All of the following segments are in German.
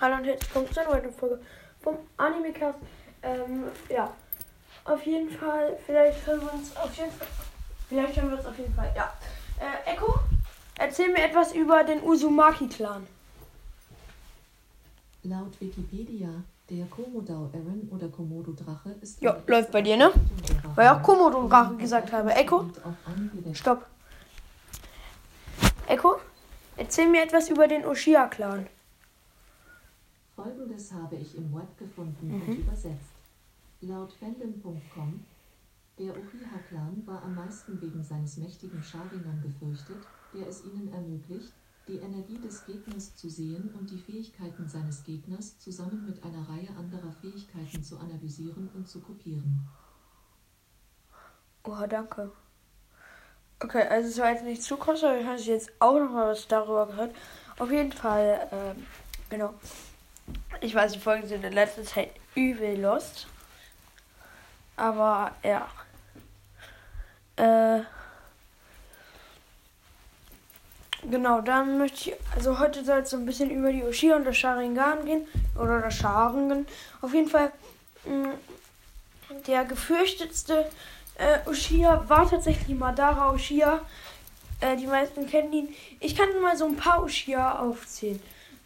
Hallo und herzlich willkommen zu einer weiteren Folge vom Animecast. Ähm, ja, auf jeden Fall, vielleicht hören wir uns auf jeden Fall, vielleicht hören wir uns auf jeden Fall, ja. Äh, Echo, erzähl mir etwas über den Uzumaki-Clan. Laut Wikipedia, der Komodau-Eren oder Komodo-Drache ist... Ja, läuft bei dir, ne? Weil ich auch Komodo-Drache gesagt habe. Echo, stopp. Echo, erzähl mir etwas über den Oshia-Clan. Folgendes habe ich im Web gefunden und übersetzt. Laut fandom.com, der Uchiha-Clan war am meisten wegen seines mächtigen Sharingan gefürchtet, der es ihnen ermöglicht, die Energie des Gegners zu sehen und die Fähigkeiten seines Gegners zusammen mit einer Reihe anderer Fähigkeiten zu analysieren und zu kopieren. Oh, danke. Okay, also es war jetzt nicht zu kurz, aber ich habe jetzt auch noch mal was darüber gehört. Auf jeden Fall, ähm, genau. Ich weiß, die Folgen sind in letzter Zeit übel lost. Aber ja. Äh. Genau, dann möchte ich, also heute soll es so ein bisschen über die Ushia und das Sharingan gehen. Oder das Sharingan. Auf jeden Fall, mh, der gefürchtetste äh, Ushia war tatsächlich Madara Ushia. Äh, die meisten kennen ihn. Ich kann mal so ein paar Ushia aufzählen.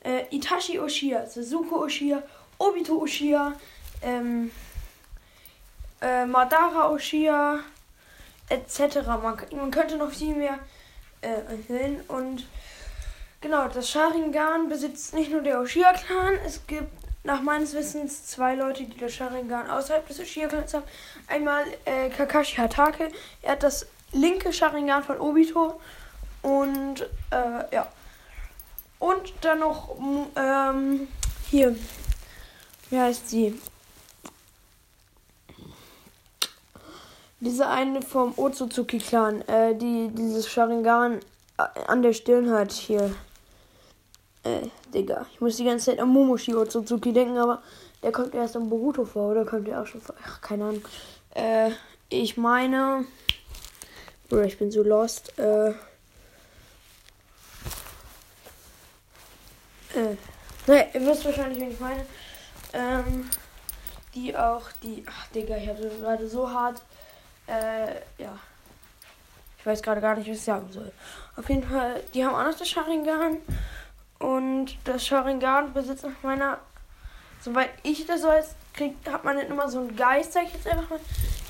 Äh, Itachi Ushia, Sasuke Ushia, Obito Ushia, ähm, äh, Madara Ushia, etc. Man, man könnte noch viel mehr äh, erzählen. Und genau, das Sharingan besitzt nicht nur der Ushia-Clan. Es gibt nach meines Wissens zwei Leute, die das Sharingan außerhalb des Ushia-Clans haben. Einmal äh, Kakashi Hatake. Er hat das linke Sharingan von Obito. Und äh, ja. Und dann noch ähm, hier. Wie heißt sie? Diese eine vom Otsutsuki-Clan, äh, die dieses Sharingan an der Stirn hat hier. Äh, Digga. Ich muss die ganze Zeit an Momoshi Otsutsuki denken, aber der kommt erst am Boruto vor, oder kommt der auch schon vor? Ach, keine Ahnung. Äh, ich meine. Oder ich bin so lost. Äh. Äh. Ne, ihr wisst wahrscheinlich, wen ich meine. Ähm. Die auch, die. Ach, Digga, ich habe gerade so hart. Äh, ja. Ich weiß gerade gar nicht, was ich sagen soll. Auf jeden Fall, die haben auch noch das Sharingan. Und das Sharingan besitzt nach meiner. Soweit ich das weiß, kriegt, hat man nicht immer so einen Geist, sag ich jetzt einfach mal.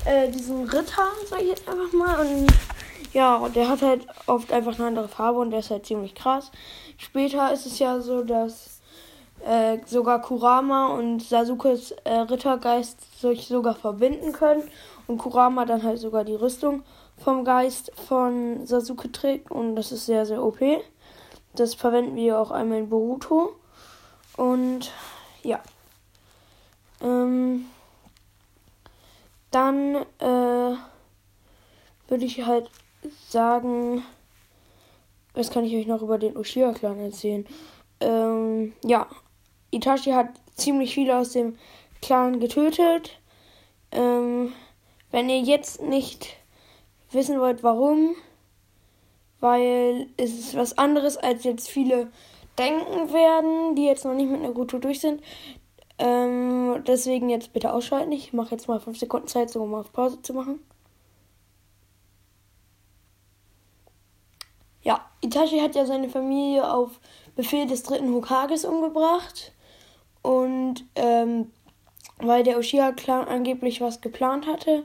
Äh, diesen Ritter, sag ich jetzt einfach mal. Und ja, und der hat halt oft einfach eine andere Farbe und der ist halt ziemlich krass. Später ist es ja so, dass äh, sogar Kurama und Sasukes äh, Rittergeist sich sogar verbinden können. Und Kurama dann halt sogar die Rüstung vom Geist von Sasuke trägt. Und das ist sehr, sehr OP. Das verwenden wir auch einmal in Boruto. Und ja. Ähm, dann äh, würde ich halt sagen, was kann ich euch noch über den Ushia-Clan erzählen? Ähm, ja, Itachi hat ziemlich viele aus dem Clan getötet. Ähm, wenn ihr jetzt nicht wissen wollt, warum, weil es ist was anderes, als jetzt viele denken werden, die jetzt noch nicht mit Naruto durch sind. Ähm, deswegen jetzt bitte ausschalten. Ich mache jetzt mal 5 Sekunden Zeit, um auf Pause zu machen. Ja, Itachi hat ja seine Familie auf Befehl des dritten Hokages umgebracht. Und ähm, weil der Uchiha-Clan angeblich was geplant hatte.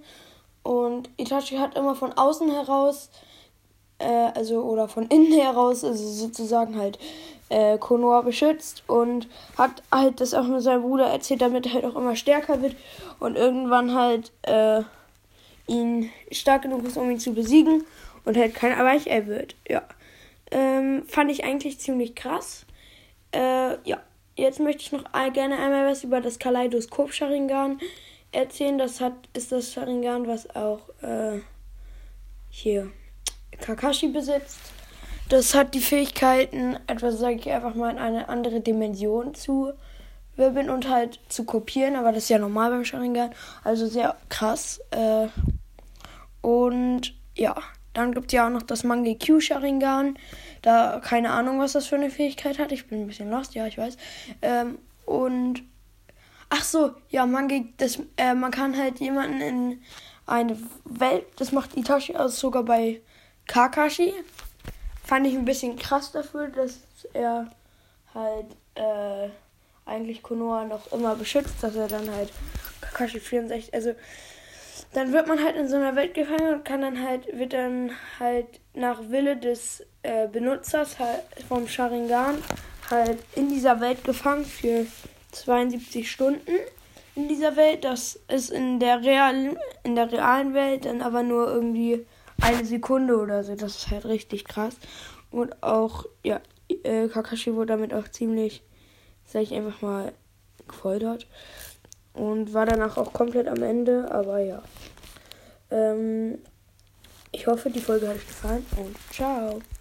Und Itachi hat immer von außen heraus, äh, also oder von innen heraus, also sozusagen halt äh, Konoha beschützt und hat halt das auch mit seinem Bruder erzählt, damit er halt auch immer stärker wird und irgendwann halt äh, ihn stark genug ist, um ihn zu besiegen und halt kein Weichei wird. Ja. Ähm, fand ich eigentlich ziemlich krass. Äh, ja. Jetzt möchte ich noch gerne einmal was über das Kaleidoskop Sharingan erzählen. Das hat, ist das Sharingan, was auch äh, hier Kakashi besitzt. Das hat die Fähigkeiten, etwas sage ich einfach mal, in eine andere Dimension zu wirbeln und halt zu kopieren. Aber das ist ja normal beim Sharingan. Also sehr krass. Äh, und ja, dann gibt es ja auch noch das Mangekyu Sharingan. da keine Ahnung, was das für eine Fähigkeit hat. Ich bin ein bisschen lost, ja, ich weiß. Ähm, und ach so, ja, man geht das, äh, man kann halt jemanden in eine Welt, das macht Itachi aus sogar bei Kakashi. Fand ich ein bisschen krass dafür, dass er halt äh, eigentlich Konoha noch immer beschützt, dass er dann halt Kakashi 64, also dann wird man halt in so einer Welt gefangen und kann dann halt, wird dann halt nach Wille des äh, Benutzers halt vom Sharingan halt in dieser Welt gefangen für 72 Stunden in dieser Welt. Das ist in der realen, in der realen Welt dann aber nur irgendwie eine Sekunde oder so. Das ist halt richtig krass. Und auch, ja, äh, Kakashi wurde damit auch ziemlich, sag ich einfach mal, gefoltert. Und war danach auch komplett am Ende, aber ja. Ähm, ich hoffe, die Folge hat euch gefallen und ciao.